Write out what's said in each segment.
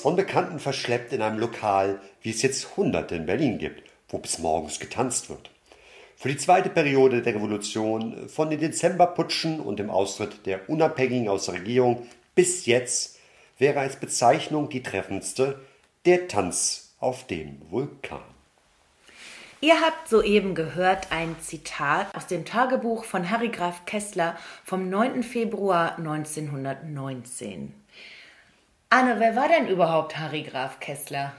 von Bekannten verschleppt in einem Lokal, wie es jetzt Hunderte in Berlin gibt, wo bis morgens getanzt wird. Für die zweite Periode der Revolution, von den Dezemberputschen und dem Austritt der Unabhängigen aus der Regierung bis jetzt, wäre als Bezeichnung die treffendste der Tanz auf dem Vulkan. Ihr habt soeben gehört ein Zitat aus dem Tagebuch von Harry Graf Kessler vom 9. Februar 1919. Anne, wer war denn überhaupt Harry Graf Kessler?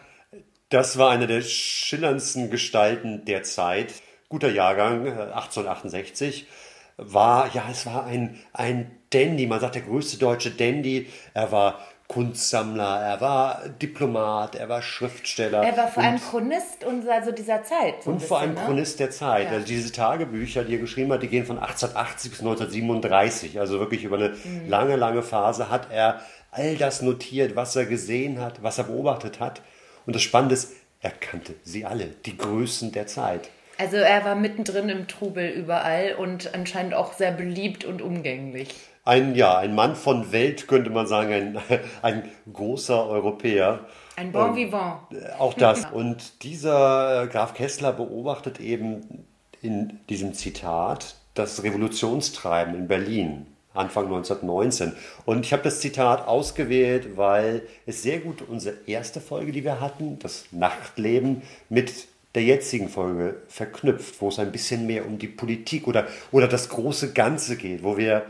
Das war eine der schillerndsten Gestalten der Zeit. Guter Jahrgang, äh, 1868. War, ja, es war ein, ein Dandy, man sagt der größte deutsche Dandy. Er war Kunstsammler, er war Diplomat, er war Schriftsteller. Er war vor allem Chronist und also dieser Zeit. So und vor allem ne? Chronist der Zeit. Ja. Also diese Tagebücher, die er geschrieben hat, die gehen von 1880 bis 1937. Also wirklich über eine Mhm. lange, lange Phase hat er all das notiert, was er gesehen hat, was er beobachtet hat. Und das Spannende ist, er kannte sie alle, die Größen der Zeit. Also er war mittendrin im Trubel überall und anscheinend auch sehr beliebt und umgänglich. Ein, ja, ein Mann von Welt, könnte man sagen, ein, ein großer Europäer. Ein Bon vivant. Auch das. Und dieser äh, Graf Kessler beobachtet eben in diesem Zitat das Revolutionstreiben in Berlin. Anfang 1919. Und ich habe das Zitat ausgewählt, weil es sehr gut unsere erste Folge, die wir hatten, das Nachtleben, mit der jetzigen Folge verknüpft, wo es ein bisschen mehr um die Politik oder, oder das große Ganze geht, wo wir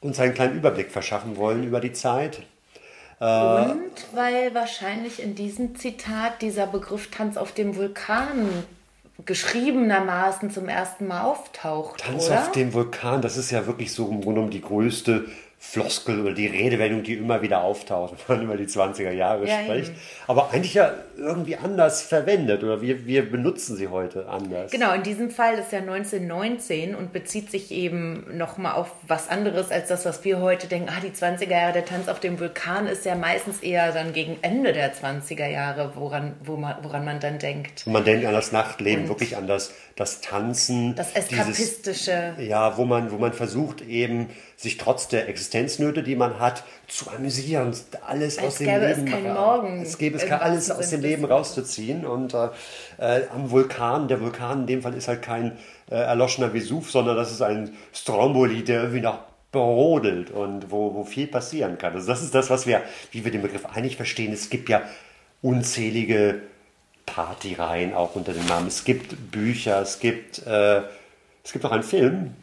uns einen kleinen Überblick verschaffen wollen über die Zeit. Und weil wahrscheinlich in diesem Zitat dieser Begriff Tanz auf dem Vulkan geschriebenermaßen zum ersten Mal auftaucht, Tanz oder? auf dem Vulkan, das ist ja wirklich so im Grunde genommen die größte Floskel oder die Redewendung, die immer wieder auftaucht, wenn man über die 20er Jahre Ja, spricht. eben. Aber eigentlich ja irgendwie anders verwendet oder wir, wir benutzen sie heute anders. Genau, in diesem Fall ist ja 1919 und bezieht sich eben nochmal auf was anderes als das, was wir heute denken. Ah, die 20er Jahre, der Tanz auf dem Vulkan ist ja meistens eher dann gegen Ende der 20er Jahre, woran, wo man, woran man dann denkt. Und man denkt an das Nachtleben, Und- wirklich an das, das Tanzen. Das dieses- Eskapistische. Ja, wo man, wo man versucht eben, sich trotz der Existenznöte, die man hat, zu amüsieren, alles Als aus dem es Leben ra- Morgen, Es gäbe es kann alles aus dem Leben rauszuziehen. Und äh, äh, am Vulkan, der Vulkan in dem Fall ist halt kein äh, erloschener Vesuv, sondern das ist ein Stromboli, der irgendwie noch brodelt und wo, wo viel passieren kann. Also das ist das, was wir, wie wir den Begriff eigentlich verstehen. Es gibt ja unzählige Partyreihen auch unter dem Namen. Es gibt Bücher, es gibt, äh, es gibt auch einen Film,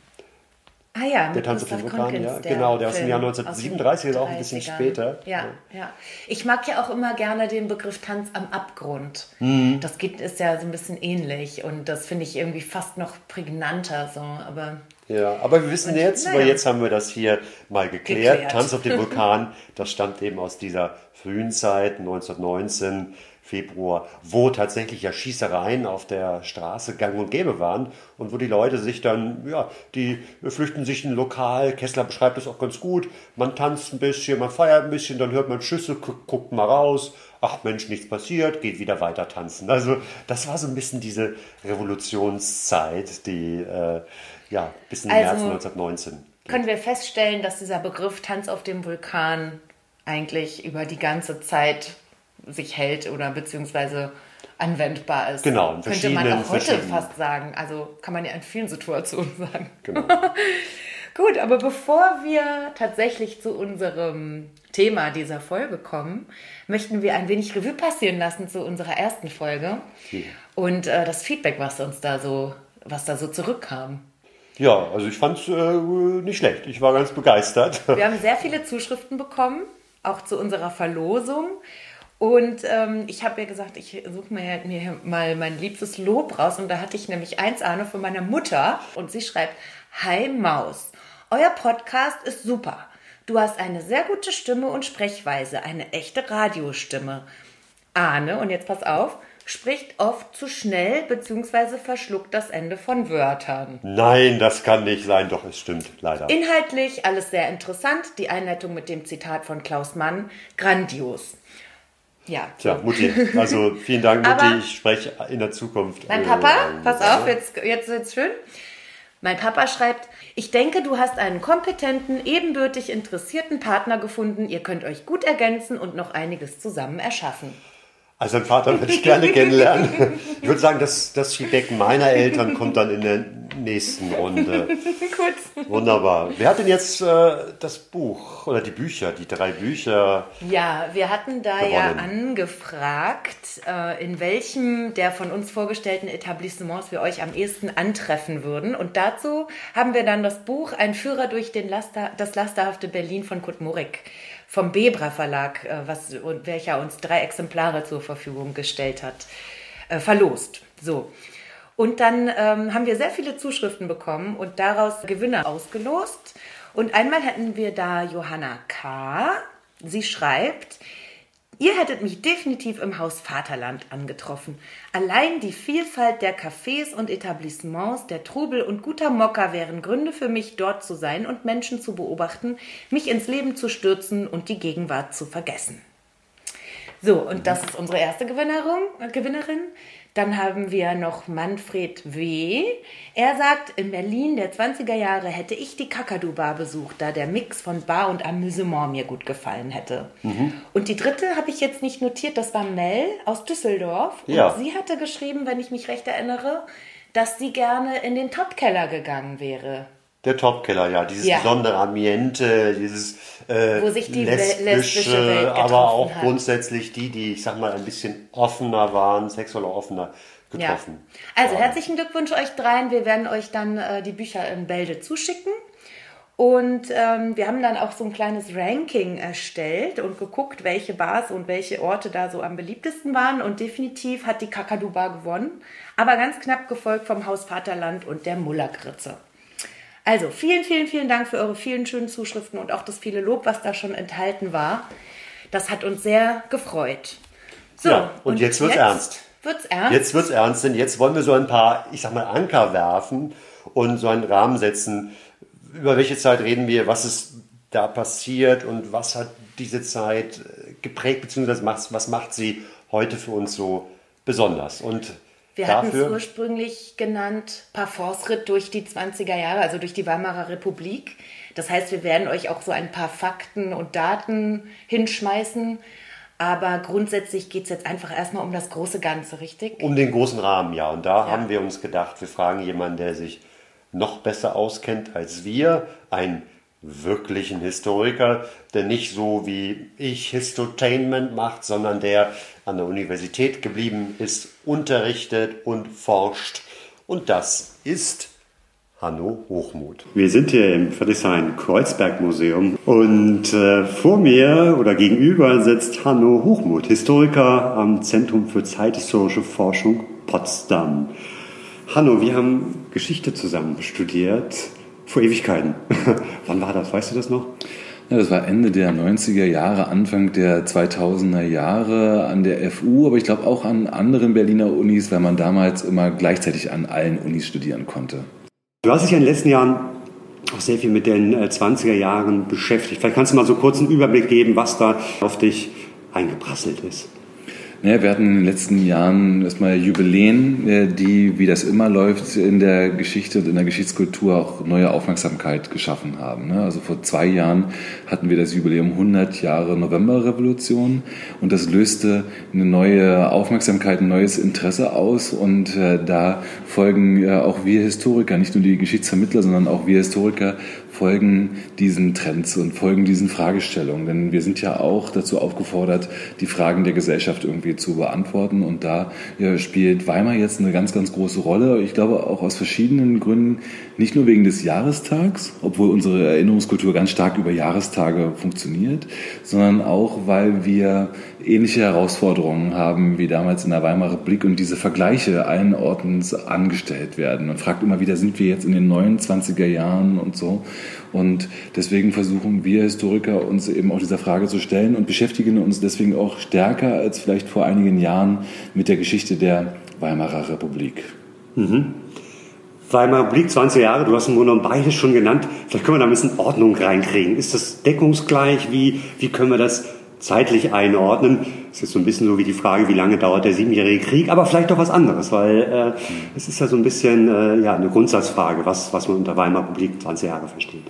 Ah ja, Der Tanz auf dem Vulkan, ja, genau, der aus dem Film Jahr aus den 1937, ist auch ein bisschen 30ern. später. Ja, ja. Ich mag ja auch immer gerne den Begriff Tanz am Abgrund. Mhm. Das geht, ist ja so ein bisschen ähnlich und das finde ich irgendwie fast noch prägnanter so, aber Ja, aber wir wissen Und, jetzt, naja. weil jetzt haben wir das hier mal geklärt. Geklärt. Tanz auf dem Vulkan, das stammt eben aus dieser frühen Zeit, 1919, Februar, wo tatsächlich ja Schießereien auf der Straße gang und gäbe waren und wo die Leute sich dann, ja, die flüchten sich in ein Lokal. Kessler beschreibt das auch ganz gut. Man tanzt ein bisschen, man feiert ein bisschen, dann hört man Schüsse, gu guckt mal raus. Ach Mensch, nichts passiert, geht wieder weiter tanzen. Also das war so ein bisschen diese Revolutionszeit, die äh, ja bis in den Also- März 1919. können wir feststellen, dass dieser Begriff Tanz auf dem Vulkan eigentlich über die ganze Zeit sich hält oder beziehungsweise anwendbar ist. Genau, in Könnte man auch heute fast sagen. Also kann man ja in vielen Situationen sagen. Genau. Gut, aber bevor wir tatsächlich zu unserem Thema dieser Folge kommen, möchten wir ein wenig Revue passieren lassen zu unserer ersten Folge Ja. und äh, das Feedback, was uns da so, was da so zurückkam. Ja, also ich fand es äh, nicht schlecht. Ich war ganz begeistert. Wir haben sehr viele Zuschriften bekommen, auch zu unserer Verlosung. Und ähm, ich habe ja gesagt, ich suche mir, mir mal mein liebstes Lob raus. Und da hatte ich nämlich eins Arne von meiner Mutter. Und sie schreibt, Hi Maus. Euer Podcast ist super. Du hast eine sehr gute Stimme und Sprechweise, eine echte Radiostimme. Arne, und jetzt pass auf, spricht oft zu schnell bzw. verschluckt das Ende von Wörtern. Nein, das kann nicht sein, doch es stimmt, leider. Inhaltlich alles sehr interessant. Die Einleitung mit dem Zitat von Klaus Mann, grandios. Ja. Tja, Mutti, also vielen Dank, Mutti. Aber- ich spreche in der Zukunft. Mein äh, Papa, äh, pass auf, jetzt, jetzt wird's schön. Mein Papa schreibt, ich denke, du hast einen kompetenten, ebenbürtig interessierten Partner gefunden. Ihr könnt euch gut ergänzen und noch einiges zusammen erschaffen. Also einen Vater würde ich gerne kennenlernen. Ich würde sagen, das, das Feedback meiner Eltern kommt dann in der nächsten Runde. Gut. Wunderbar. Wer hat denn jetzt äh, das Buch oder die Bücher, die drei Bücher? Ja, wir hatten da ja Gewonnen. angefragt, äh, in welchem der von uns vorgestellten Etablissements wir euch am ehesten antreffen würden. Und dazu haben wir dann das Buch Ein Führer durch den Laster, das lasterhafte Berlin von Kurt Murik vom Bebra Verlag, äh, was, welcher uns drei Exemplare zur Verfügung gestellt hat, äh, verlost. So. Und dann ähm, haben wir sehr viele Zuschriften bekommen und daraus Gewinner ausgelost. Und einmal hatten wir da Johanna K. Sie schreibt, Ihr hättet mich definitiv im Haus Vaterland angetroffen. Allein die Vielfalt der Cafés und Etablissements, der Trubel und guter Mokka wären Gründe für mich, dort zu sein und Menschen zu beobachten, mich ins Leben zu stürzen und die Gegenwart zu vergessen. So, und das ist unsere erste Gewinnerin. äh, Gewinnerin. Dann haben wir noch Manfred W. Er sagt, in Berlin der 20er Jahre hätte ich die Kakadu-Bar besucht, da der Mix von Bar und Amüsement mir gut gefallen hätte. Und die dritte habe ich jetzt nicht notiert, das war Mel aus Düsseldorf. Ja. Und sie hatte geschrieben, wenn ich mich recht erinnere, dass sie gerne in den Topkeller gegangen wäre. Der Topkeller, ja. Dieses Ja. besondere Ambiente, dieses äh, Wo sich die lesbische, lesbische Welt aber auch hat. grundsätzlich die, die, ich sag mal, ein bisschen offener waren, sexuell offener getroffen. Ja. Also waren. herzlichen Glückwunsch euch dreien. Wir werden euch dann äh, die Bücher in Bälde zuschicken. Und ähm, wir haben dann auch so ein kleines Ranking erstellt und geguckt, welche Bars und welche Orte da so am beliebtesten waren. Und definitiv hat die Kakadu Bar gewonnen, aber ganz knapp gefolgt vom Haus Vaterland und der Mullergritze. Also vielen, vielen, vielen Dank für eure vielen schönen Zuschriften und auch das viele Lob, was da schon enthalten war. Das hat uns sehr gefreut. So, Ja, und jetzt wird's ernst. Wird's ernst? Jetzt wird's ernst, denn jetzt wollen wir so ein paar, ich sag mal, Anker werfen und so einen Rahmen setzen. Über welche Zeit reden wir? Was ist da passiert und was hat diese Zeit geprägt, beziehungsweise was, was macht sie heute für uns so besonders? Und Wir hatten es ursprünglich genannt Parforce-Ritt durch die 20er Jahre, also durch die Weimarer Republik. Das heißt, wir werden euch auch so ein paar Fakten und Daten hinschmeißen. Aber grundsätzlich geht es jetzt einfach erstmal um das große Ganze, richtig? um den großen Rahmen, ja. Und da haben wir uns gedacht, wir fragen jemanden, der sich noch besser auskennt als wir, einen wirklichen Historiker, der nicht so wie ich Histotainment macht, sondern der an der Universität geblieben ist, unterrichtet und forscht. Und das ist Hanno Hochmuth. Wir sind hier im Friedrichshain-Kreuzberg-Museum und äh, vor mir oder gegenüber sitzt Hanno Hochmuth, Historiker am Zentrum für zeithistorische Forschung Potsdam. Hanno, wir haben Geschichte zusammen studiert, vor Ewigkeiten. Wann war das? Weißt du das noch? Ja, das war Ende der 90er Jahre, Anfang der 2000er Jahre an der FU, aber ich glaube auch an anderen Berliner Unis, weil man damals immer gleichzeitig an allen Unis studieren konnte. Du hast dich ja in den letzten Jahren auch sehr viel mit den äh, 20er Jahren beschäftigt. Vielleicht kannst du mal so kurz einen Überblick geben, was da auf dich eingeprasselt ist. Naja, wir hatten in den letzten Jahren erstmal Jubiläen, äh, die, wie das immer läuft, in der Geschichte und in der Geschichtskultur auch neue Aufmerksamkeit geschaffen haben. ne? Also vor zwei Jahren hatten wir das Jubiläum 100 Jahre Novemberrevolution und das löste eine neue Aufmerksamkeit, ein neues Interesse aus und äh, da folgen äh, auch wir Historiker, nicht nur die Geschichtsvermittler, sondern auch wir Historiker folgen diesen Trends und folgen diesen Fragestellungen. Denn wir sind ja auch dazu aufgefordert, die Fragen der Gesellschaft irgendwie zu beantworten. Und da ja, spielt Weimar jetzt eine ganz, ganz große Rolle. Ich glaube auch aus verschiedenen Gründen, nicht nur wegen des Jahrestags, obwohl unsere Erinnerungskultur ganz stark über Jahrestage funktioniert, sondern auch, weil wir ähnliche Herausforderungen haben wie damals in der Weimarer Republik und diese Vergleiche allen Ortens angestellt werden. Man fragt immer wieder, sind wir jetzt in den neuen 20er Jahren und so. Und deswegen versuchen wir Historiker uns eben auch dieser Frage zu stellen und beschäftigen uns deswegen auch stärker als vielleicht vor einigen Jahren mit der Geschichte der Weimarer Republik. Mhm. Weimarer Republik, 20 Jahre, du hast im Grunde beides schon genannt. Vielleicht können wir da ein bisschen Ordnung reinkriegen. Ist das deckungsgleich? Wie, wie können wir das zeitlich einordnen? Das ist so ein bisschen so wie die Frage, wie lange dauert der siebenjährige Krieg, aber vielleicht doch was anderes, weil äh, es ist ja so ein bisschen äh, ja, eine Grundsatzfrage, was, was man unter Weimarer Republik 20 Jahre versteht.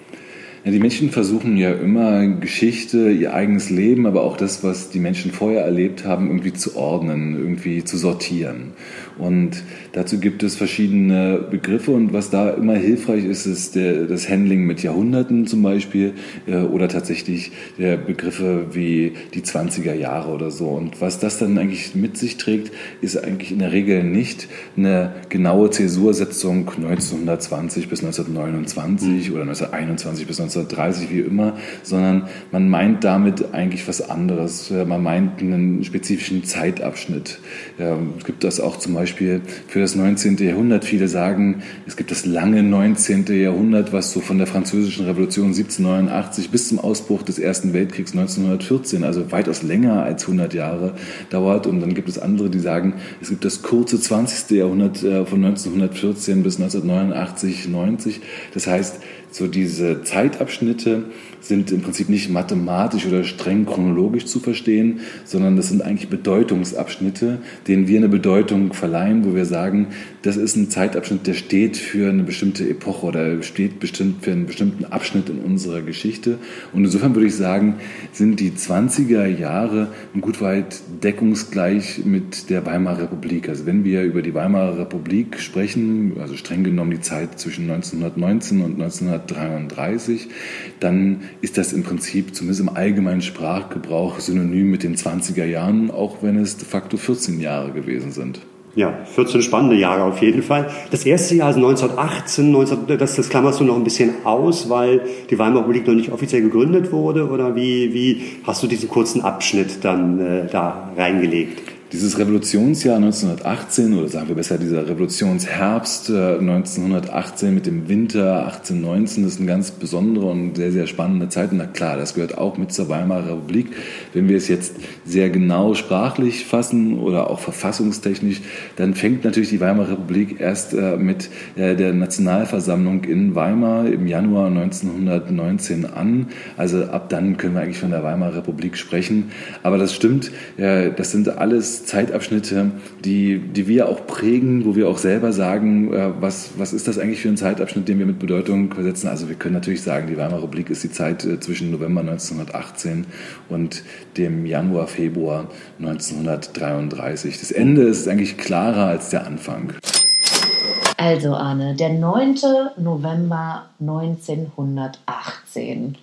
Ja, die Menschen versuchen ja immer Geschichte, ihr eigenes Leben, aber auch das, was die Menschen vorher erlebt haben, irgendwie zu ordnen, irgendwie zu sortieren. Und dazu gibt es verschiedene Begriffe und was da immer hilfreich ist, ist der, das Handling mit Jahrhunderten zum Beispiel äh, oder tatsächlich der Begriffe wie die 20er Jahre oder so. Und was das dann eigentlich mit sich trägt, ist eigentlich in der Regel nicht eine genaue Zäsursetzung 1920 bis 1929 oder 1921 bis 19 1930, wie immer, sondern man meint damit eigentlich was anderes. Man meint einen spezifischen Zeitabschnitt. Es gibt das auch zum Beispiel für das 19. Jahrhundert. Viele sagen, es gibt das lange 19. Jahrhundert, was so von der französischen Revolution 1789 bis zum Ausbruch des Ersten Weltkriegs 1914, also weitaus länger als 100 Jahre dauert. Und dann gibt es andere, die sagen, es gibt das kurze 20. Jahrhundert äh, von 1914 bis 1989, 90. Das heißt, so diese Zeitabschnitte sind im Prinzip nicht mathematisch oder streng chronologisch zu verstehen, sondern das sind eigentlich Bedeutungsabschnitte, denen wir eine Bedeutung verleihen, wo wir sagen, das ist ein Zeitabschnitt, der steht für eine bestimmte Epoche oder steht bestimmt für einen bestimmten Abschnitt in unserer Geschichte. Und insofern würde ich sagen, sind die 20er Jahre gut weit deckungsgleich mit der Weimarer Republik. Also wenn wir über die Weimarer Republik sprechen, also streng genommen die Zeit zwischen 1919 und 1933, dann ist das im Prinzip zumindest im allgemeinen Sprachgebrauch synonym mit den 20er Jahren, auch wenn es de facto 14 Jahre gewesen sind. Ja, 14 spannende Jahre auf jeden Fall. Das erste Jahr, also 1918, 19, das, das klammerst du noch ein bisschen aus, weil die Weimarer Republik noch nicht offiziell gegründet wurde? Oder wie, wie hast du diesen kurzen Abschnitt dann äh, da reingelegt? Dieses Revolutionsjahr 1918 oder sagen wir besser dieser Revolutionsherbst 1918 äh, mit dem Winter 1819 ist eine ganz besondere und sehr, sehr spannende Zeit. Und na klar, das gehört auch mit zur Weimarer Republik. Wenn wir es jetzt sehr genau sprachlich fassen oder auch verfassungstechnisch, dann fängt natürlich die Weimarer Republik erst äh, mit äh, der Nationalversammlung in Weimar im Januar 1919 an. Also ab dann können wir eigentlich von der Weimarer Republik sprechen. Aber das stimmt, das sind alles Zeitabschnitte, die, die wir auch prägen, wo wir auch selber sagen, äh, was, was ist das eigentlich für ein Zeitabschnitt, den wir mit Bedeutung versetzen. Also wir können natürlich sagen, die Weimarer Republik ist die Zeit äh, zwischen November 1918 und dem Januar, Februar 1933. Das Ende ist eigentlich klarer als der Anfang. Also Arne, der 9. November 1918.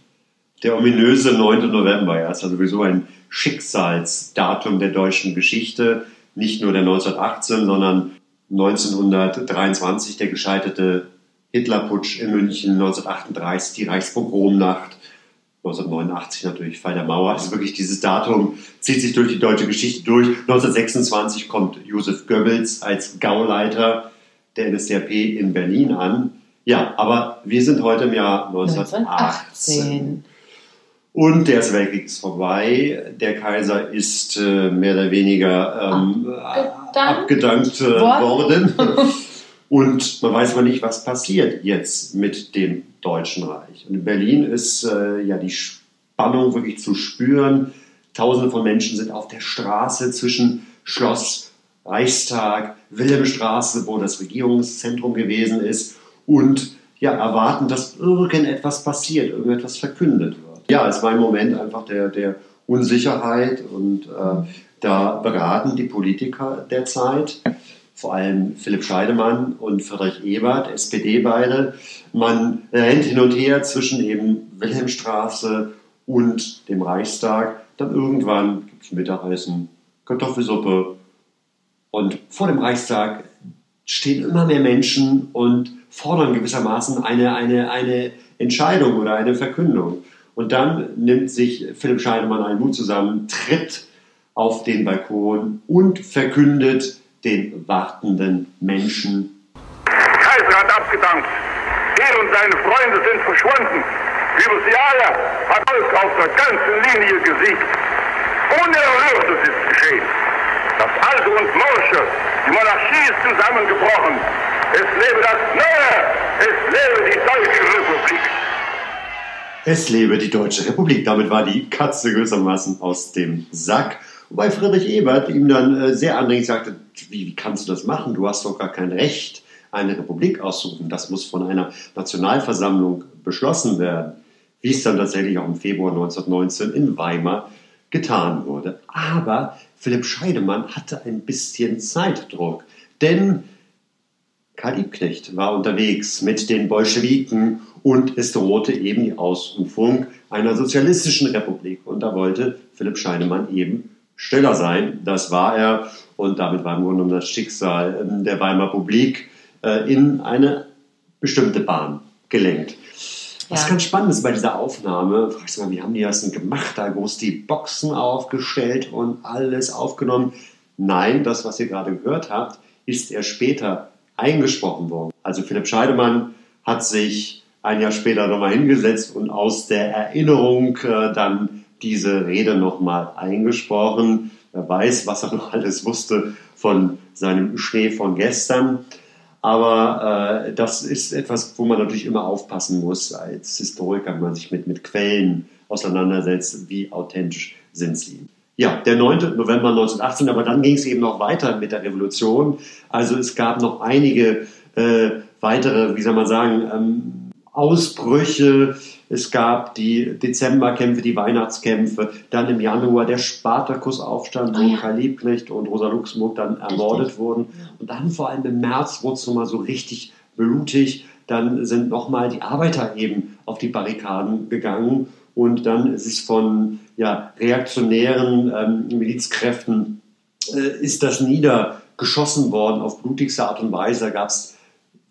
Der ominöse 9. November, ja, ist ja sowieso ein Schicksalsdatum der deutschen Geschichte. Nicht nur der 1918, sondern 1923 der gescheiterte Hitlerputsch in München, 1938 die Reichspogromnacht, 1989 natürlich Fall der Mauer. Also wirklich dieses Datum zieht sich durch die deutsche Geschichte durch. 1926 kommt Josef Goebbels als Gauleiter der NSDAP in Berlin an. Ja, aber wir sind heute im Jahr 1918. 1918. Und der Erste Weltkrieg ist vorbei. Der Kaiser ist äh, mehr oder weniger ähm, abgedankt, äh, worden. Und man weiß aber nicht, was passiert jetzt mit dem Deutschen Reich. Und in Berlin ist äh, ja die Spannung wirklich zu spüren. Tausende von Menschen sind auf der Straße zwischen Schloss, Reichstag, Wilhelmstraße, wo das Regierungszentrum gewesen ist, und ja, erwarten, dass irgendetwas passiert, irgendetwas verkündet wird ja, es war ein Moment einfach der, der Unsicherheit und äh, da beraten die Politiker der Zeit, vor allem Philipp Scheidemann und Friedrich Ebert, SPD beide, man rennt hin und her zwischen eben Wilhelmstraße und dem Reichstag. Dann irgendwann gibt es Mittagessen, Kartoffelsuppe und vor dem Reichstag stehen immer mehr Menschen und fordern gewissermaßen eine, eine, eine Entscheidung oder eine Verkündung. Und dann nimmt sich Philipp Scheidemann einen Mut zusammen, tritt auf den Balkon und verkündet den wartenden Menschen. Kaiser hat abgedankt. Er und seine Freunde sind verschwunden. Übers Jahr hat Volk auf der ganzen Linie gesiegt. Unerhörtes ist geschehen. Das Alte und Morsche, die Monarchie ist zusammengebrochen. Es lebe das Neue, es lebe die Deutsche Republik. Es lebe die Deutsche Republik. Damit war die Katze gewissermaßen aus dem Sack. Wobei Friedrich Ebert ihm dann äh, sehr andringend sagte, wie, wie kannst du das machen? Du hast doch gar kein Recht, eine Republik auszurufen. Das muss von einer Nationalversammlung beschlossen werden. Wie es dann tatsächlich auch im Februar 1919 in Weimar getan wurde. Aber Philipp Scheidemann hatte ein bisschen Zeitdruck, denn Karl Liebknecht war unterwegs mit den Bolschewiken und es drohte eben die Ausrufung einer sozialistischen Republik. Und da wollte Philipp Scheidemann eben schneller sein. Das war er und damit war im Grunde genommen das Schicksal ähm, der Weimarer Republik äh, in eine bestimmte Bahn gelenkt. Was ja. ganz spannend ist bei dieser Aufnahme, fragst du mal, wie haben die das denn gemacht? Da groß die Boxen aufgestellt und alles aufgenommen. Nein, das, was ihr gerade gehört habt, ist erst später eingesprochen worden. Also Philipp Scheidemann hat sich ein Jahr später nochmal hingesetzt und aus der Erinnerung äh, dann diese Rede nochmal eingesprochen. Wer weiß, was er noch alles wusste von seinem Schnee von gestern. Aber äh, das ist etwas, wo man natürlich immer aufpassen muss als Historiker, wenn man sich mit, mit Quellen auseinandersetzt, wie authentisch sind sie. Ja, der 9. November 1918, aber dann ging es eben noch weiter mit der Revolution. Also es gab noch einige äh, weitere, wie soll man sagen, ähm, Ausbrüche. Es gab die Dezemberkämpfe, die Weihnachtskämpfe, dann im Januar der Spartakusaufstand, wo oh ja. Karl Liebknecht und Rosa Luxemburg dann ermordet Richtig. wurden. Und dann vor allem im März wurde es nochmal so richtig blutig. Dann sind nochmal die Arbeiter eben auf die Barrikaden gegangen und dann ist es von ja, reaktionären ähm, Milizkräften äh, ist das niedergeschossen worden auf blutigste Art und Weise. Da gab es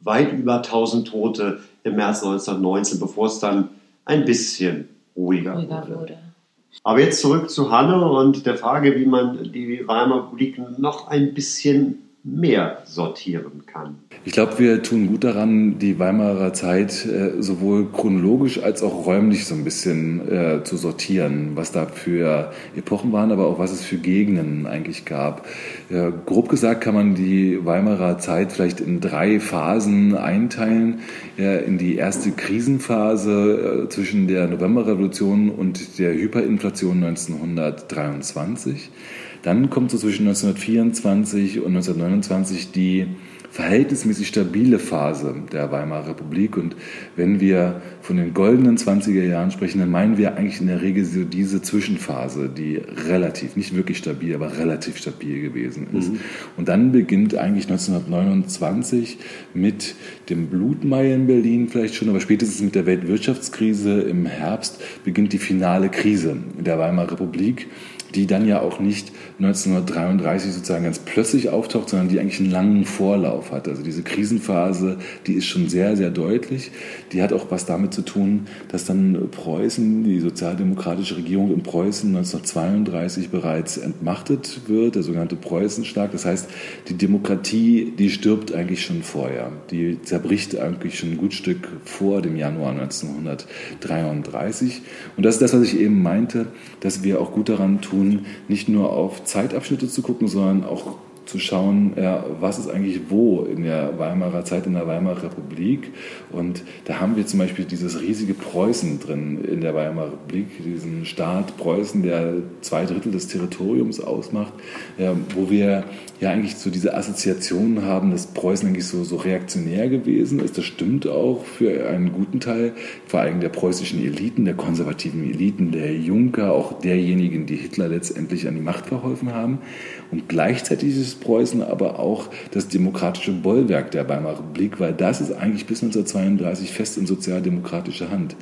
weit über 1000 Tote im März 1919, bevor es dann ein bisschen ruhiger, ruhiger wurde. wurde. Aber jetzt zurück zu Hanne und der Frage, wie man die Weimarer Republik noch ein bisschen mehr sortieren kann. Ich glaube, wir tun gut daran, die Weimarer Zeit äh, sowohl chronologisch als auch räumlich so ein bisschen äh, zu sortieren, was da für Epochen waren, aber auch was es für Gegenden eigentlich gab. Ja, grob gesagt kann man die Weimarer Zeit vielleicht in drei Phasen einteilen. Ja, in die erste Krisenphase äh, zwischen der Novemberrevolution und der Hyperinflation 1923. Dann kommt so zwischen 1924 und 1929 die verhältnismäßig stabile Phase der Weimarer Republik. Und wenn wir von den goldenen 20er Jahren sprechen, dann meinen wir eigentlich in der Regel so diese Zwischenphase, die relativ, nicht wirklich stabil, aber relativ stabil gewesen ist. Mhm. Und dann beginnt eigentlich 1929 mit dem Blutmai in Berlin vielleicht schon, aber spätestens mit der Weltwirtschaftskrise im Herbst beginnt die finale Krise der Weimarer Republik die dann ja auch nicht 1933 sozusagen ganz plötzlich auftaucht, sondern die eigentlich einen langen Vorlauf hat. Also diese Krisenphase, die ist schon sehr, sehr deutlich. Die hat auch was damit zu tun, dass dann Preußen, die sozialdemokratische Regierung in Preußen 1932 bereits entmachtet wird, der sogenannte Preußenschlag. Das heißt, die Demokratie, die stirbt eigentlich schon vorher. Die zerbricht eigentlich schon ein gut Stück vor dem Januar 1933. Und das ist das, was ich eben meinte, dass wir auch gut daran tun, tun, nicht nur auf Zeitabschnitte zu gucken, sondern auch zu schauen, ja, was ist eigentlich wo in der Weimarer Zeit, in der Weimarer Republik. Und da haben wir zum Beispiel dieses riesige Preußen drin in der Weimarer Republik, diesen Staat Preußen, der zwei Drittel des Territoriums ausmacht, ja, wo wir ja eigentlich so diese Assoziationen haben, dass Preußen eigentlich so, so reaktionär gewesen ist. Das stimmt auch für einen guten Teil, vor allem der preußischen Eliten, der konservativen Eliten, der Junker, auch derjenigen, die Hitler letztendlich an die Macht verholfen haben. Und gleichzeitig ist Preußen aber auch das demokratische Bollwerk der Weimarer Republik, weil das ist eigentlich bis 1932 fest in sozialdemokratischer Hand.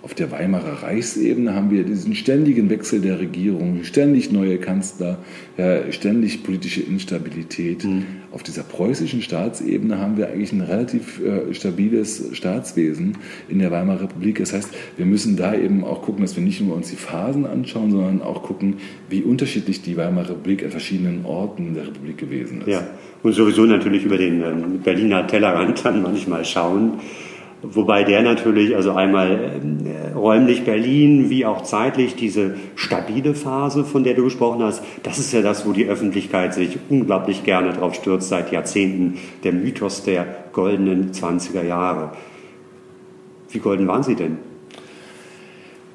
Auf der Weimarer Reichsebene haben wir diesen ständigen Wechsel der Regierung, ständig neue Kanzler, ja, ständig politische Instabilität. Mhm. Auf dieser preußischen Staatsebene haben wir eigentlich ein relativ äh, stabiles Staatswesen in der Weimarer Republik. Das heißt, wir müssen da eben auch gucken, dass wir nicht nur uns die Phasen anschauen, sondern auch gucken, wie unterschiedlich die Weimarer Republik an verschiedenen Orten der Republik gewesen ist. Ja, und sowieso natürlich über den ähm, Berliner Tellerrand dann manchmal schauen Wobei der natürlich, also einmal äh, räumlich Berlin wie auch zeitlich diese stabile Phase, von der du gesprochen hast, das ist ja das, wo die Öffentlichkeit sich unglaublich gerne drauf stürzt seit Jahrzehnten, der Mythos der goldenen 20er Jahre. Wie golden waren sie denn?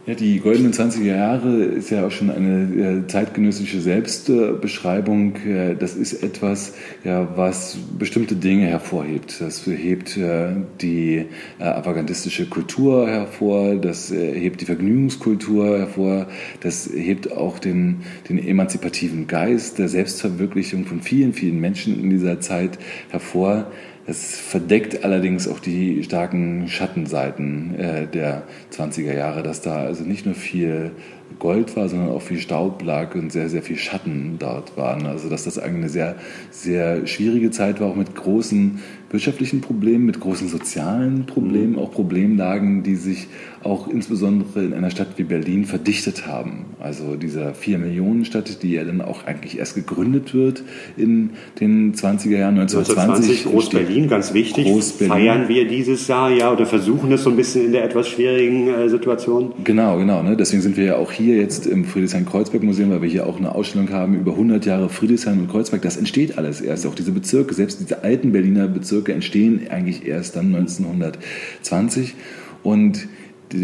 Ja, die goldenen 20er Jahre ist ja auch schon eine zeitgenössische Selbstbeschreibung. Das ist etwas, ja, was bestimmte Dinge hervorhebt. Das hebt äh, die äh, avantgardistische Kultur hervor, das äh, hebt die Vergnügungskultur hervor, das hebt auch den, den emanzipativen Geist der Selbstverwirklichung von vielen, vielen Menschen in dieser Zeit hervor. Es verdeckt allerdings auch die starken Schattenseiten äh, der 20er Jahre, dass da also nicht nur viel Gold war, sondern auch viel Staub lag und sehr, sehr viel Schatten dort waren. Also dass das eigentlich eine sehr, sehr schwierige Zeit war, auch mit großen wirtschaftlichen Problemen, mit großen sozialen Problemen, mhm. auch Problemlagen, die sich auch insbesondere in einer Stadt wie Berlin verdichtet haben. Also dieser Vier-Millionen-Stadt, die ja dann auch eigentlich erst gegründet wird in den 20er Jahren, 1920. 1920 Groß-Berlin, ganz wichtig. Groß Feiern wir dieses Jahr ja oder versuchen es so ein bisschen in der etwas schwierigen äh, Situation? Genau, genau. Ne? Deswegen sind wir ja auch hier jetzt im Friedrichshain-Kreuzberg-Museum, weil wir hier auch eine Ausstellung haben über 100 Jahre Friedrichshain und Kreuzberg. Das entsteht alles erst. Auch diese Bezirke, selbst diese alten Berliner Bezirke entstehen eigentlich erst dann 1920. Und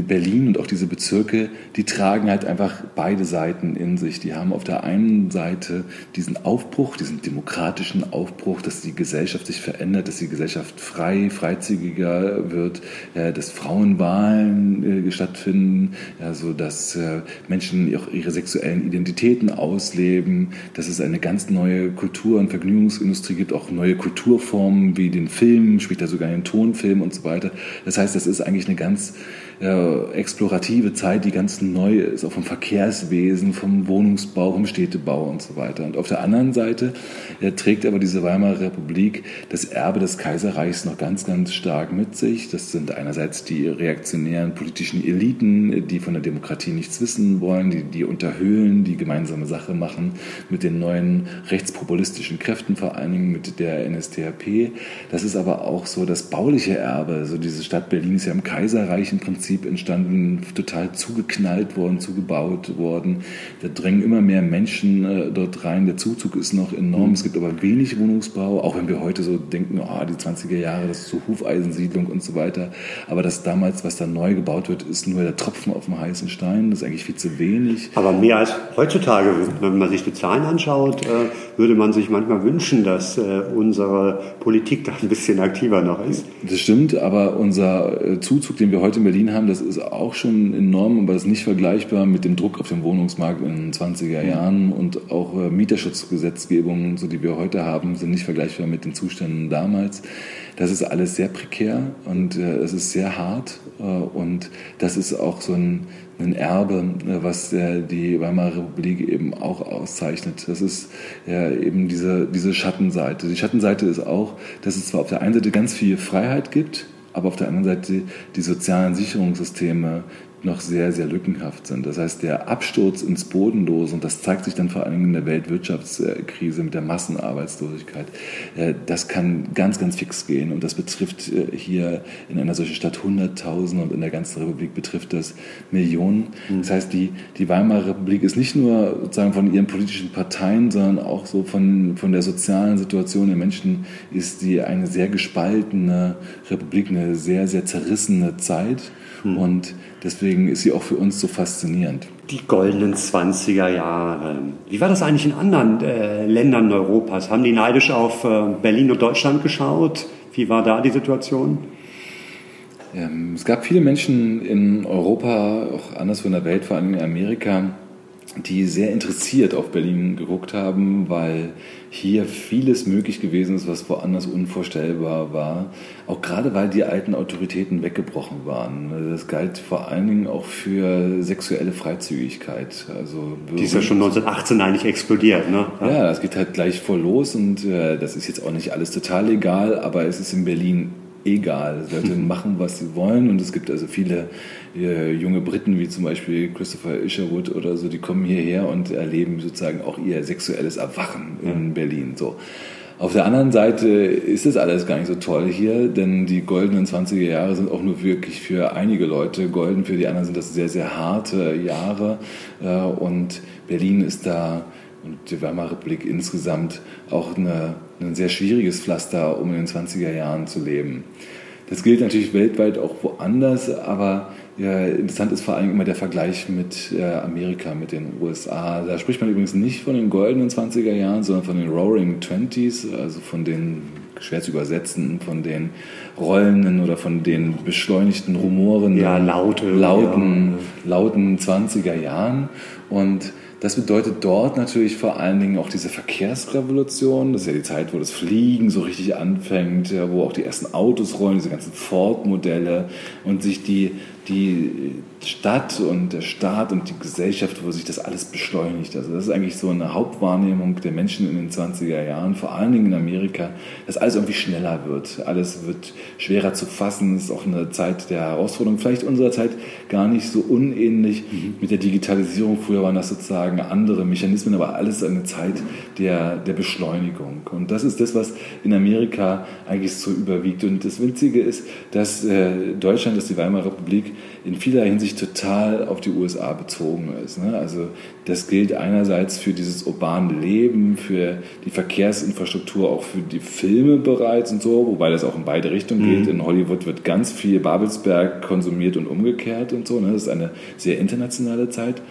Berlin und auch diese Bezirke, die tragen halt einfach beide Seiten in sich. Die haben auf der einen Seite diesen Aufbruch, diesen demokratischen Aufbruch, dass die Gesellschaft sich verändert, dass die Gesellschaft frei, freizügiger wird, dass Frauenwahlen äh, stattfinden, also dass äh, Menschen auch ihre sexuellen Identitäten ausleben, dass es eine ganz neue Kultur- und Vergnügungsindustrie gibt, auch neue Kulturformen wie den Film, später sogar den Tonfilm und so weiter. Das heißt, das ist eigentlich eine ganz äh, explorative Zeit, die ganz neu ist, auch vom Verkehrswesen, vom Wohnungsbau, vom Städtebau und so weiter. Und auf der anderen Seite äh, trägt aber diese Weimarer Republik das Erbe des Kaiserreichs noch ganz, ganz stark mit sich. Das sind einerseits die reaktionären politischen Eliten, die von der Demokratie nichts wissen wollen, die, die unterhöhlen, die gemeinsame Sache machen mit den neuen rechtspopulistischen Kräften, vor allen Dingen mit der NSDAP. Das ist aber auch so das bauliche Erbe. Also diese Stadt Berlin ist ja im Kaiserreich im Prinzip Prinzip entstanden, total zugeknallt worden, zugebaut worden. Da drängen immer mehr Menschen äh, dort rein. Der Zuzug ist noch enorm. Mhm. Es gibt aber wenig Wohnungsbau, auch wenn wir heute so denken, oh, die 20er Jahre, das ist so Hufeisensiedlung und so weiter. Aber das damals, was da neu gebaut wird, ist nur der Tropfen auf dem heißen Stein. Das ist eigentlich viel zu wenig. Aber mehr als heutzutage, wenn man sich die Zahlen anschaut, äh, würde man sich manchmal wünschen, dass äh, unsere Politik da ein bisschen aktiver noch ist. Das stimmt, aber unser äh, Zuzug, den wir heute in Berlin haben, das ist auch schon enorm, aber das ist nicht vergleichbar mit dem Druck auf dem Wohnungsmarkt in den 20er Jahren und auch äh, Mieterschutzgesetzgebungen, so die wir heute haben, sind nicht vergleichbar mit den Zuständen damals. Das ist alles sehr prekär und äh, es ist sehr hart äh, und das ist auch so ein, ein Erbe, äh, was äh, die Weimarer Republik eben auch auszeichnet. Das ist ja eben diese, diese Schattenseite. Die Schattenseite ist auch, dass es zwar auf der einen Seite ganz viel Freiheit gibt, aber auf der anderen Seite die sozialen Sicherungssysteme noch sehr, sehr lückenhaft sind. Das heißt, der Absturz ins Bodenlose, und das zeigt sich dann vor allem in der Weltwirtschaftskrise mit der Massenarbeitslosigkeit, äh, das kann ganz, ganz fix gehen. Und das betrifft äh, hier in einer solchen Stadt Hunderttausende und in der ganzen Republik betrifft das Millionen. Mhm. Das heißt, die, die Weimarer Republik ist nicht nur sozusagen von ihren politischen Parteien, sondern auch so von, von der sozialen Situation der Menschen ist die eine sehr gespaltene Republik, eine sehr, sehr zerrissene Zeit. Mhm. Und Deswegen ist sie auch für uns so faszinierend. Die goldenen 20er Jahre. Wie war das eigentlich in anderen äh, Ländern Europas? Haben die neidisch auf äh, Berlin und Deutschland geschaut? Wie war da die Situation? Ähm, es gab viele Menschen in Europa, auch anderswo in der Welt, vor allem in Amerika, die sehr interessiert auf Berlin geguckt haben, weil hier vieles möglich gewesen ist, was woanders unvorstellbar war. Auch gerade weil die alten Autoritäten weggebrochen waren. Das galt vor allen Dingen auch für sexuelle Freizügigkeit. Also die ist ja schon 1918 eigentlich explodiert, ne? Ja, es geht halt gleich voll los und äh, das ist jetzt auch nicht alles total legal, aber es ist in Berlin egal. Leute machen, was sie wollen und es gibt also viele äh, junge Briten, wie zum Beispiel Christopher Isherwood oder so, die kommen hierher und erleben sozusagen auch ihr sexuelles Erwachen in Berlin. So. Auf der anderen Seite ist es alles gar nicht so toll hier, denn die goldenen 20er Jahre sind auch nur wirklich für einige Leute golden, für die anderen sind das sehr, sehr harte Jahre äh, und Berlin ist da und die Weimarer Republik insgesamt auch eine, ein sehr schwieriges Pflaster, um in den 20er Jahren zu leben. Das gilt natürlich weltweit auch woanders, aber ja, interessant ist vor allem immer der Vergleich mit äh, Amerika, mit den USA. Da spricht man übrigens nicht von den goldenen 20er Jahren, sondern von den Roaring Twenties, also von den schwer zu übersetzen, von den rollenden oder von den beschleunigten Rumoren, ja, laute, lauten, ja. lauten 20er Jahren. Und das bedeutet dort natürlich vor allen Dingen auch diese Verkehrsrevolution. Das ist ja die Zeit, wo das Fliegen so richtig anfängt, wo auch die ersten Autos rollen, diese ganzen Ford-Modelle und sich die, die Stadt und der Staat und die Gesellschaft, wo sich das alles beschleunigt. Also das ist eigentlich so eine Hauptwahrnehmung der Menschen in den 20er Jahren, vor allen Dingen in Amerika, dass alles irgendwie schneller wird. Alles wird schwerer zu fassen. Es ist auch eine Zeit der Herausforderung, vielleicht unserer Zeit gar nicht so unähnlich mhm. mit der Digitalisierung. Früher waren das sozusagen andere Mechanismen, aber alles eine Zeit der, der Beschleunigung. Und das ist das, was in Amerika eigentlich so überwiegt. Und das Winzige ist, dass äh, Deutschland, dass die Weimarer Republik in vieler Hinsicht total auf die USA bezogen ist. Ne? Also das gilt einerseits für dieses urbane Leben, für die Verkehrsinfrastruktur, auch für die Filme bereits und so, wobei das auch in beide Richtungen mhm. geht. In Hollywood wird ganz viel Babelsberg konsumiert und umgekehrt und so. Ne? Das ist eine sehr internationale Zeit.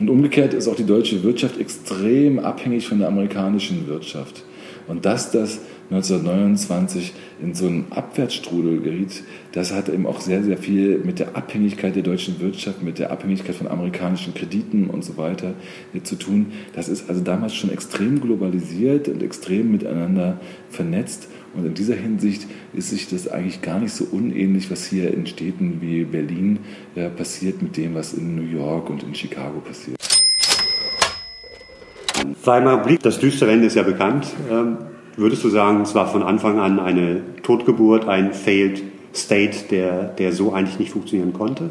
Und umgekehrt ist auch die deutsche Wirtschaft extrem abhängig von der amerikanischen Wirtschaft. Und dass das 1929 in so einen Abwärtsstrudel geriet, das hat eben auch sehr, sehr viel mit der Abhängigkeit der deutschen Wirtschaft, mit der Abhängigkeit von amerikanischen Krediten und so weiter zu tun. Das ist also damals schon extrem globalisiert und extrem miteinander vernetzt. Und in dieser Hinsicht ist sich das eigentlich gar nicht so unähnlich, was hier in Städten wie Berlin äh, passiert, mit dem, was in New York und in Chicago passiert. Weimarer Blick, das düstere Ende ist ja bekannt. Ähm Würdest du sagen, es war von Anfang an eine Totgeburt, ein Failed State, der, der so eigentlich nicht funktionieren konnte?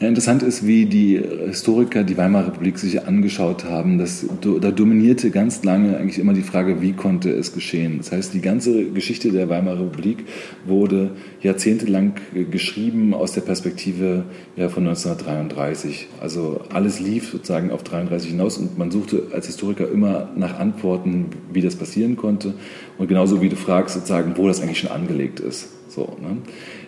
Ja, interessant ist, wie die Historiker die Weimarer Republik sich angeschaut haben. Dass, da dominierte ganz lange eigentlich immer die Frage, wie konnte es geschehen. Das heißt, die ganze Geschichte der Weimarer Republik wurde jahrzehntelang geschrieben aus der Perspektive ja, von 1933. Also alles lief sozusagen auf 33 hinaus und man suchte als Historiker immer nach Antworten, wie das passieren konnte. Und genauso wie du fragst, sozusagen, wo das eigentlich schon angelegt ist. So, ne?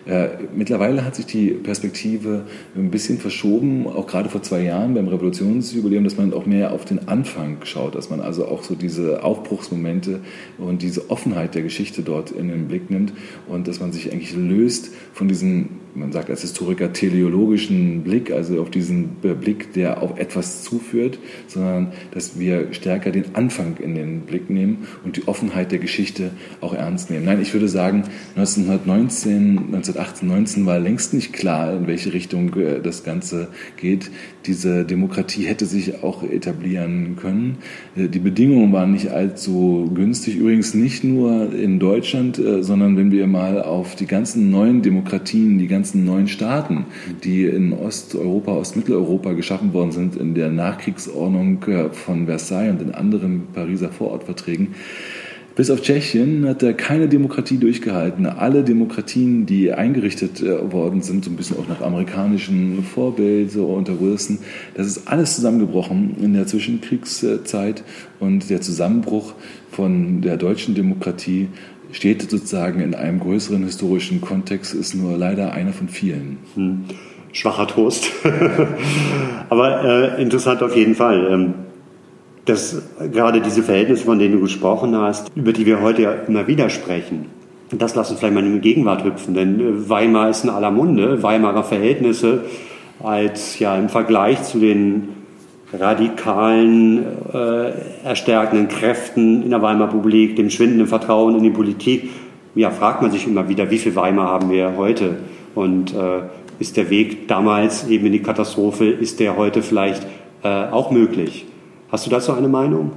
Äh, mittlerweile hat sich die Perspektive ein bisschen verschoben, auch gerade vor zwei Jahren beim Revolutionsjubiläum, dass man auch mehr auf den Anfang schaut, dass man also auch so diese Aufbruchsmomente und diese Offenheit der Geschichte dort in den Blick nimmt und dass man sich eigentlich löst von diesem, man sagt als Historiker, teleologischen Blick, also auf diesen Blick, der auf etwas zuführt, sondern dass wir stärker den Anfang in den Blick nehmen und die Offenheit der Geschichte auch ernst nehmen. Nein, ich würde sagen, 1919, 19 1918, 19 war längst nicht klar, in welche Richtung äh, das Ganze geht. Diese Demokratie hätte sich auch etablieren können. Äh, die Bedingungen waren nicht allzu günstig, übrigens nicht nur in Deutschland, äh, sondern wenn wir mal auf die ganzen neuen Demokratien, die ganzen neuen Staaten, die in Osteuropa, Ostmitteleuropa geschaffen worden sind, in der Nachkriegsordnung von Versailles und in anderen Pariser Vorortverträgen, bis auf Tschechien hat er keine Demokratie durchgehalten. Alle Demokratien, die eingerichtet äh, worden sind, so ein bisschen auch nach amerikanischem Vorbild, so unter Wilson, das ist alles zusammengebrochen in der Zwischenkriegszeit und der Zusammenbruch von der deutschen Demokratie steht sozusagen in einem größeren historischen Kontext, ist nur leider einer von vielen. Hm. Schwacher Trost. Aber äh, interessant auf jeden Fall. Ähm dass gerade diese Verhältnisse, von denen du gesprochen hast, über die wir heute ja immer wieder sprechen, das lass uns vielleicht mal in die Gegenwart hüpfen, denn äh, Weimar ist in aller Munde, Weimarer Verhältnisse als ja im Vergleich zu den radikalen, äh, erstärkenden Kräften in der Weimarer Republik, dem schwindenden Vertrauen in die Politik, ja, fragt man sich immer wieder, wie viel Weimar haben wir heute? Und äh, ist der Weg damals eben in die Katastrophe, ist der heute vielleicht äh, auch möglich? Hast du dazu eine Meinung?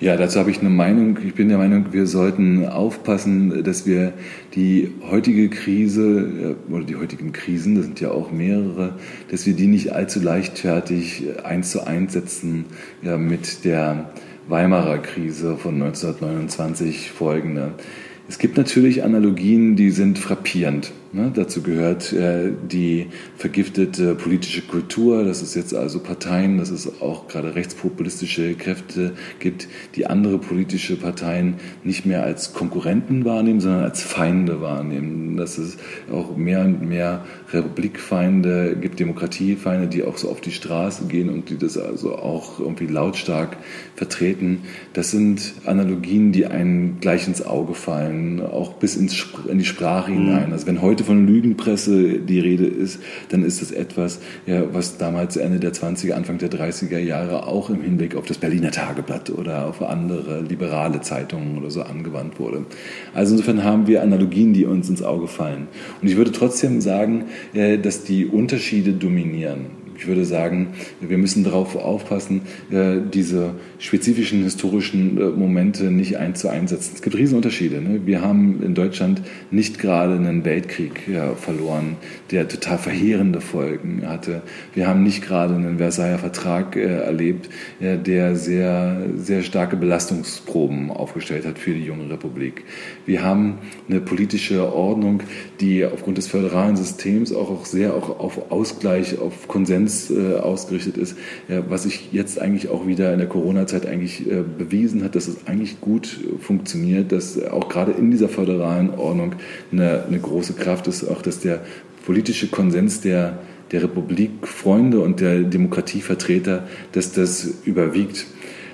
Ja, dazu habe ich eine Meinung. Ich bin der Meinung, wir sollten aufpassen, dass wir die heutige Krise oder die heutigen Krisen, das sind ja auch mehrere, dass wir die nicht allzu leichtfertig eins zu eins setzen ja, mit der Weimarer Krise von 1929 folgende. Es gibt natürlich Analogien, die sind frappierend. Ne? Dazu gehört äh, die vergiftete politische Kultur, dass es jetzt also Parteien, dass es auch gerade rechtspopulistische Kräfte gibt, die andere politische Parteien nicht mehr als Konkurrenten wahrnehmen, sondern als Feinde wahrnehmen. Dass es auch mehr und mehr Republikfeinde gibt, Demokratiefeinde, die auch so auf die Straße gehen und die das also auch irgendwie lautstark vertreten. Das sind Analogien, die einen gleich ins Auge fallen, auch bis ins, in die Sprache hinein. Mhm. Also wenn heute heute von Lügenpresse die Rede ist, dann ist das etwas, ja, was damals Ende der 20er, Anfang der 30er Jahre auch im Hinblick auf das Berliner Tageblatt oder auf andere liberale Zeitungen oder so angewandt wurde. Also insofern haben wir Analogien, die uns ins Auge fallen. Und ich würde trotzdem sagen, äh, dass die Unterschiede dominieren. Ich würde sagen, wir müssen darauf aufpassen, äh, diese spezifischen historischen äh, Momente nicht eins zu einsetzen. Es gibt Riesenunterschiede. Ne? Wir haben in Deutschland nicht gerade einen Weltkrieg verloren, der total verheerende Folgen hatte. Wir haben nicht gerade einen Versailler Vertrag äh, erlebt, der sehr, sehr starke Belastungsproben aufgestellt hat für die junge Republik. Wir haben eine politische Ordnung, die aufgrund des föderalen Systems auch, auch sehr auch auf Ausgleich, auf Konsens Präsenz äh, ausgerichtet ist, ja, was sich jetzt eigentlich auch wieder in der Corona-Zeit eigentlich äh, bewiesen hat, dass es eigentlich gut funktioniert, dass auch gerade in dieser föderalen Ordnung eine, eine große Kraft ist, auch dass der politische Konsens der der Republikfreunde und der Demokratievertreter, dass das überwiegt.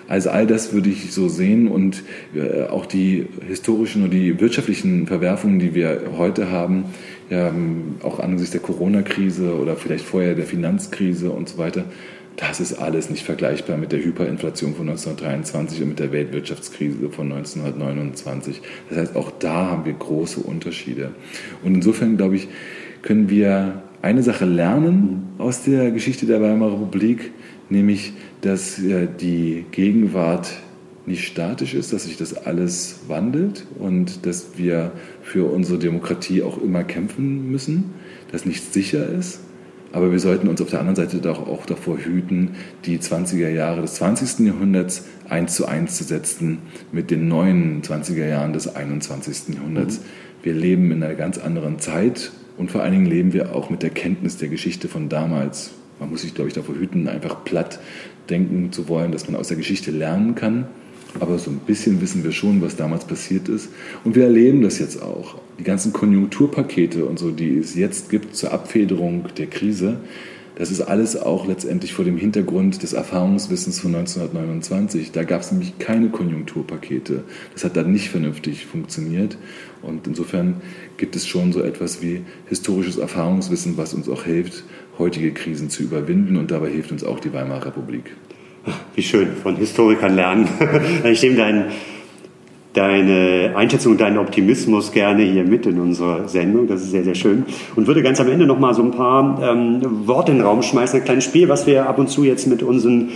Also all das würde ich so sehen und äh, auch die historischen und die wirtschaftlichen Verwerfungen, die wir heute haben, ja, auch angesichts der Corona-Krise oder vielleicht vorher der Finanzkrise und so weiter, das ist alles nicht vergleichbar mit der Hyperinflation von 1923 und mit der Weltwirtschaftskrise von 1929. Das heißt, auch da haben wir große Unterschiede. Und insofern, glaube ich, können wir eine Sache lernen aus der Geschichte der Weimarer Republik, nämlich, dass die Gegenwart nicht statisch ist, dass sich das alles wandelt und dass wir für unsere Demokratie auch immer kämpfen müssen, dass nichts sicher ist. Aber wir sollten uns auf der anderen Seite doch auch davor hüten, die 20er Jahre des 20. Jahrhunderts eins zu eins zu setzen mit den neuen 20er Jahren des 21. Jahrhunderts. Mhm. Wir leben in einer ganz anderen Zeit und vor allen Dingen leben wir auch mit der Kenntnis der Geschichte von damals. Man muss sich, glaube ich, davor hüten, einfach platt denken zu wollen, dass man aus der Geschichte lernen kann aber so ein bisschen wissen wir schon, was damals passiert ist. Und wir erleben das jetzt auch. Die ganzen Konjunkturpakete und so, die es jetzt gibt zur Abfederung der Krise, das ist alles auch letztendlich vor dem Hintergrund des Erfahrungswissens von 1929. Da gab es nämlich keine Konjunkturpakete. Das hat dann nicht vernünftig funktioniert. Und insofern gibt es schon so etwas wie historisches Erfahrungswissen, was uns auch hilft, heutige Krisen zu überwinden. Und dabei hilft uns auch die Weimarer Republik. Wie schön, von Historikern lernen. ich nehme dein, deine Einschätzung und deinen Optimismus gerne hier mit in unserer Sendung. Das ist sehr, sehr schön. Und würde ganz am Ende noch mal so ein paar ähm, Worte in den Raum schmeißen. Ein kleines Spiel, was wir ab und zu jetzt mit unseren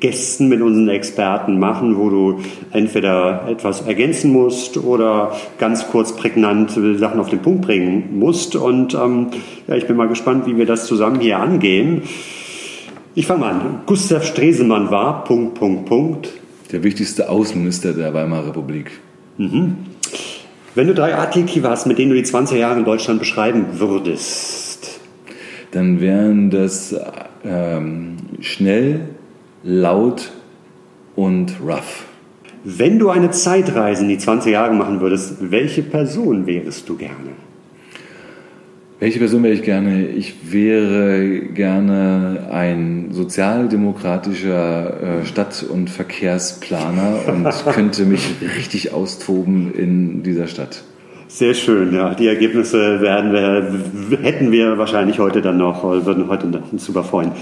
Gästen, mit unseren Experten machen, wo du entweder etwas ergänzen musst oder ganz kurz prägnant Sachen auf den Punkt bringen musst. Und ähm, ja, ich bin mal gespannt, wie wir das zusammen hier angehen. Ich fange mal an. Gustav Stresemann war, Punkt, Punkt, Punkt. Der wichtigste Außenminister der Weimarer Republik. Mhm. Wenn du drei Adjektive hast, mit denen du die 20 Jahre in Deutschland beschreiben würdest, dann wären das ähm, schnell, laut und rough. Wenn du eine Zeitreise in die 20 Jahre machen würdest, welche Person wärst du gerne? Welche Person wäre ich gerne? Ich wäre gerne ein sozialdemokratischer äh, Stadt- und Verkehrsplaner und könnte mich richtig austoben in dieser Stadt. Sehr schön, ja. Die Ergebnisse werden wir, hätten wir wahrscheinlich heute dann noch, würden heute uns überfreuen.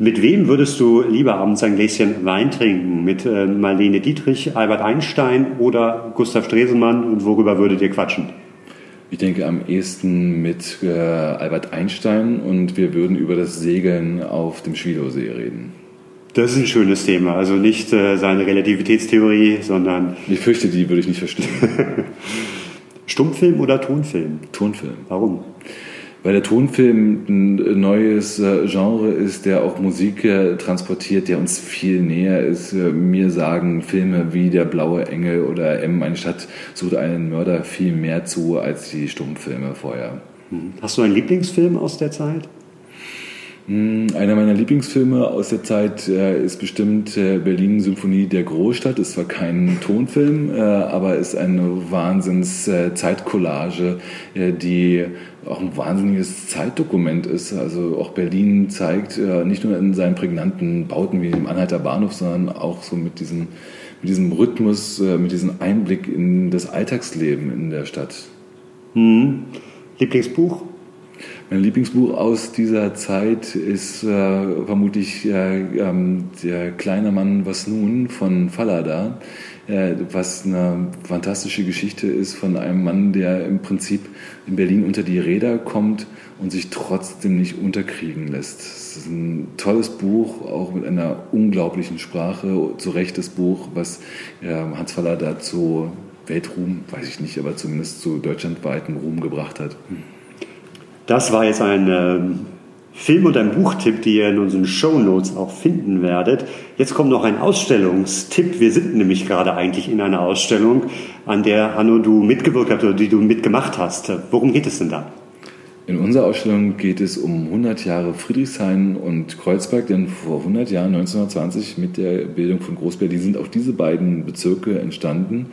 Mit wem würdest du lieber abends ein Gläschen Wein trinken? Mit äh, Marlene Dietrich, Albert Einstein oder Gustav Stresemann? Und worüber würdet ihr quatschen? Ich denke am ehesten mit äh, Albert Einstein und wir würden über das Segeln auf dem Schwiedosee reden. Das ist ein schönes Thema. Also nicht äh, seine Relativitätstheorie, sondern. Ich fürchte, die würde ich nicht verstehen. Stummfilm oder Tonfilm? Tonfilm. Warum? Weil der Tonfilm ein neues äh, Genre ist, der auch Musik äh, transportiert, der uns viel näher ist. Äh, mir sagen Filme wie Der blaue Engel oder M, eine Stadt sucht einen Mörder viel mehr zu als die Stummfilme vorher. Hm. Hast du einen Lieblingsfilm aus der Zeit? Hm, einer meiner Lieblingsfilme aus der Zeit äh, ist bestimmt äh, Berlin Symphonie der Großstadt. Ist zwar kein Tonfilm, äh, aber ist eine Wahnsinns Zeitcollage, die auch ein wahnsinniges Zeitdokument ist. Also auch Berlin zeigt äh, nicht nur in seinen prägnanten Bauten wie dem Anhalter Bahnhof, sondern auch so mit diesem, mit diesem Rhythmus, mit diesem Einblick in das Alltagsleben in der Stadt. Hm. Lieblingsbuch? Mein Lieblingsbuch aus dieser Zeit ist äh, vermutlich äh, ähm, Der kleine Mann, was nun von Fallada, äh, was eine fantastische Geschichte ist von einem Mann, der im Prinzip in Berlin unter die Räder kommt und sich trotzdem nicht unterkriegen lässt. Es ist ein tolles Buch, auch mit einer unglaublichen Sprache, zu rechtes Buch, was Hans Fallada zu Weltruhm, weiß ich nicht, aber zumindest zu deutschlandweiten Ruhm gebracht hat. Das war jetzt ein ähm, Film- und ein Buchtipp, die ihr in unseren Show Notes auch finden werdet. Jetzt kommt noch ein Ausstellungstipp. Wir sind nämlich gerade eigentlich in einer Ausstellung, an der Hanno du mitgewirkt hast oder die du mitgemacht hast. Worum geht es denn da? In unserer Ausstellung geht es um 100 Jahre Friedrichshain und Kreuzberg, denn vor 100 Jahren, 1920, mit der Bildung von Groß-Berlin sind auch diese beiden Bezirke entstanden.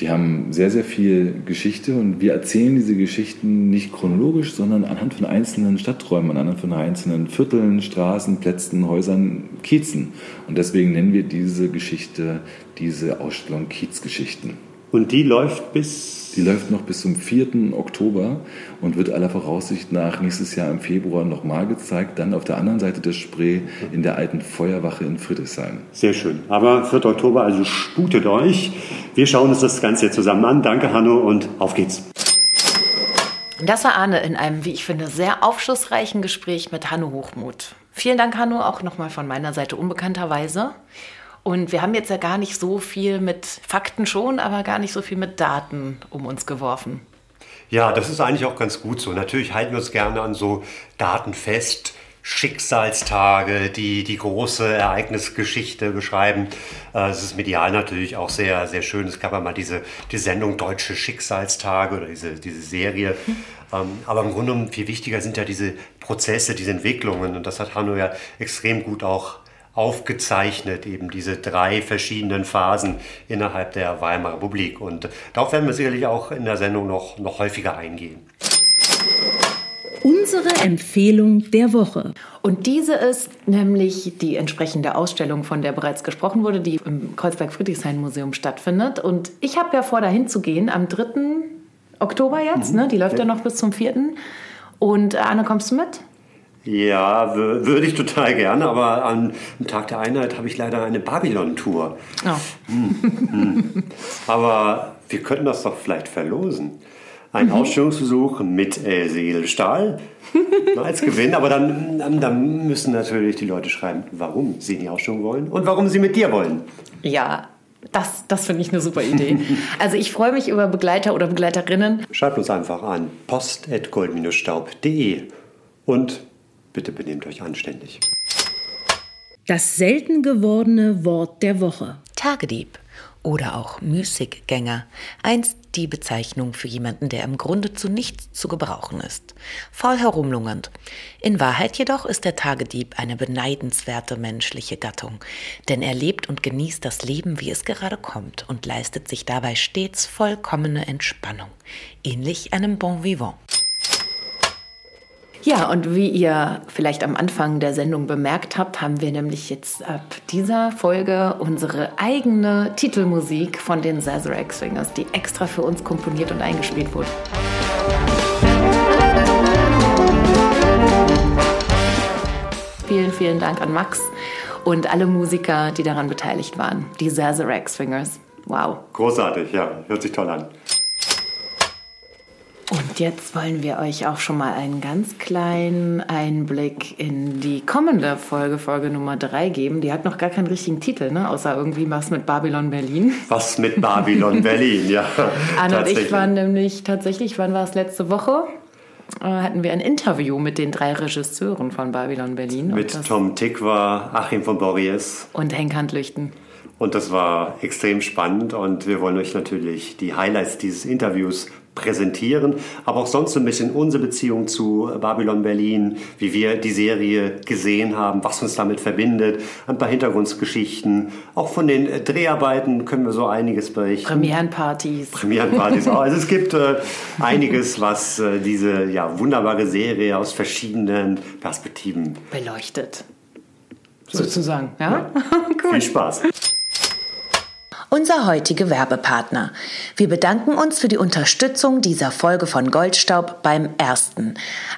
Die haben sehr, sehr viel Geschichte und wir erzählen diese Geschichten nicht chronologisch, sondern anhand von einzelnen Stadträumen, anhand von einzelnen Vierteln, Straßen, Plätzen, Häusern, Kiezen. Und deswegen nennen wir diese Geschichte, diese Ausstellung Kiezgeschichten. Und die läuft bis die läuft noch bis zum 4. Oktober und wird aller Voraussicht nach nächstes Jahr im Februar nochmal gezeigt, dann auf der anderen Seite des Spree in der alten Feuerwache in Friedrichshain. Sehr schön. Aber 4. Oktober, also sputet euch. Wir schauen uns das Ganze zusammen an. Danke, Hanno, und auf geht's. Das war Arne in einem, wie ich finde, sehr aufschlussreichen Gespräch mit Hanno Hochmuth. Vielen Dank, Hanno, auch nochmal von meiner Seite unbekannterweise. Und wir haben jetzt ja gar nicht so viel mit Fakten schon, aber gar nicht so viel mit Daten um uns geworfen. Ja, das ist eigentlich auch ganz gut so. Natürlich halten wir uns gerne an so Daten fest. Schicksalstage, die die große Ereignisgeschichte beschreiben. Äh, es ist medial natürlich auch sehr, sehr schön. Es gab ja mal diese die Sendung Deutsche Schicksalstage oder diese, diese Serie. Ähm, aber im Grunde viel wichtiger sind ja diese Prozesse, diese Entwicklungen. Und das hat Hanno ja extrem gut auch aufgezeichnet, eben diese drei verschiedenen Phasen innerhalb der Weimarer Republik. Und darauf werden wir sicherlich auch in der Sendung noch, noch häufiger eingehen. Unsere Empfehlung der Woche. Und diese ist nämlich die entsprechende Ausstellung, von der bereits gesprochen wurde, die im Kreuzberg-Friedrichshain-Museum stattfindet. Und ich habe ja vor, dahin zu gehen am 3. Oktober jetzt. Mhm. Ne? Die läuft ja. ja noch bis zum 4. Und Anne, kommst du mit? Ja, würde ich total gerne, aber am Tag der Einheit habe ich leider eine Babylon-Tour. Oh. Hm, hm. Aber wir könnten das doch vielleicht verlosen. Ein mhm. Ausstellungsbesuch mit Else Edelstahl als Gewinn, aber dann, dann müssen natürlich die Leute schreiben, warum sie in die Ausstellung wollen und warum sie mit dir wollen. Ja, das, das finde ich eine super Idee. Also ich freue mich über Begleiter oder Begleiterinnen. Schreibt uns einfach an post.gold-staub.de und Bitte benehmt euch anständig. Das selten gewordene Wort der Woche. Tagedieb oder auch Müßiggänger, einst die Bezeichnung für jemanden, der im Grunde zu nichts zu gebrauchen ist. Faul herumlungernd. In Wahrheit jedoch ist der Tagedieb eine beneidenswerte menschliche Gattung, denn er lebt und genießt das Leben, wie es gerade kommt und leistet sich dabei stets vollkommene Entspannung, ähnlich einem Bon Vivant. Ja, und wie ihr vielleicht am Anfang der Sendung bemerkt habt, haben wir nämlich jetzt ab dieser Folge unsere eigene Titelmusik von den Sazerac Swingers, die extra für uns komponiert und eingespielt wurde. Vielen, vielen Dank an Max und alle Musiker, die daran beteiligt waren. Die Sazerac Swingers. Wow. Großartig, ja. Hört sich toll an. Und jetzt wollen wir euch auch schon mal einen ganz kleinen Einblick in die kommende Folge, Folge Nummer 3 geben. Die hat noch gar keinen richtigen Titel, ne? außer irgendwie was mit Babylon Berlin. Was mit Babylon Berlin, ja. Anne und ich waren nämlich tatsächlich, wann war es letzte Woche? äh, hatten wir ein Interview mit den drei Regisseuren von Babylon Berlin. Mit Tom Tikwa, Achim von Borries und Henk Handlüchten. Und das war extrem spannend und wir wollen euch natürlich die Highlights dieses Interviews präsentieren, aber auch sonst so ein bisschen unsere Beziehung zu Babylon Berlin, wie wir die Serie gesehen haben, was uns damit verbindet, ein paar Hintergrundgeschichten. Auch von den Dreharbeiten können wir so einiges berichten. Premierenpartys. Premierenpartys auch. Also es gibt äh, einiges, was äh, diese ja, wunderbare Serie aus verschiedenen Perspektiven beleuchtet. So sozusagen. Ja? ja. cool. Viel Spaß unser heutiger Werbepartner. Wir bedanken uns für die Unterstützung dieser Folge von Goldstaub beim ersten.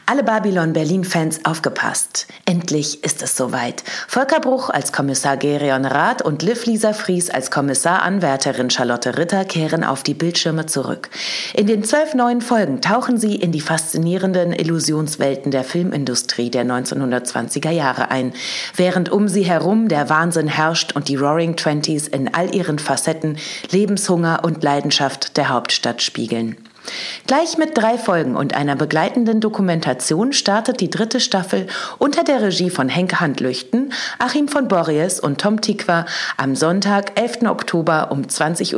Alle Babylon Berlin-Fans aufgepasst. Endlich ist es soweit. Volker Bruch als Kommissar Gerion Rath und Liv Lisa Fries als Kommissaranwärterin Charlotte Ritter kehren auf die Bildschirme zurück. In den zwölf neuen Folgen tauchen sie in die faszinierenden Illusionswelten der Filmindustrie der 1920er Jahre ein, während um sie herum der Wahnsinn herrscht und die Roaring Twenties in all ihren Facetten Facetten Lebenshunger und Leidenschaft der Hauptstadt spiegeln. Gleich mit drei Folgen und einer begleitenden Dokumentation startet die dritte Staffel unter der Regie von Henke Handlüchten, Achim von Borries und Tom Tikwa am Sonntag, 11. Oktober um 20.15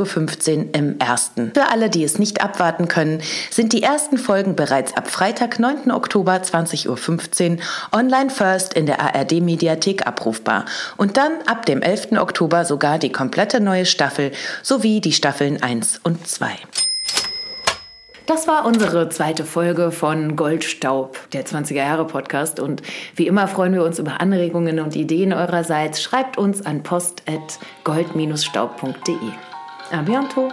Uhr im ersten. Für alle, die es nicht abwarten können, sind die ersten Folgen bereits ab Freitag, 9. Oktober 20.15 Uhr online first in der ARD Mediathek abrufbar und dann ab dem 11. Oktober sogar die komplette neue Staffel sowie die Staffeln 1 und 2. Das war unsere zweite Folge von Goldstaub, der 20er Jahre Podcast. Und wie immer freuen wir uns über Anregungen und Ideen eurerseits. Schreibt uns an post.gold-staub.de. A bientôt!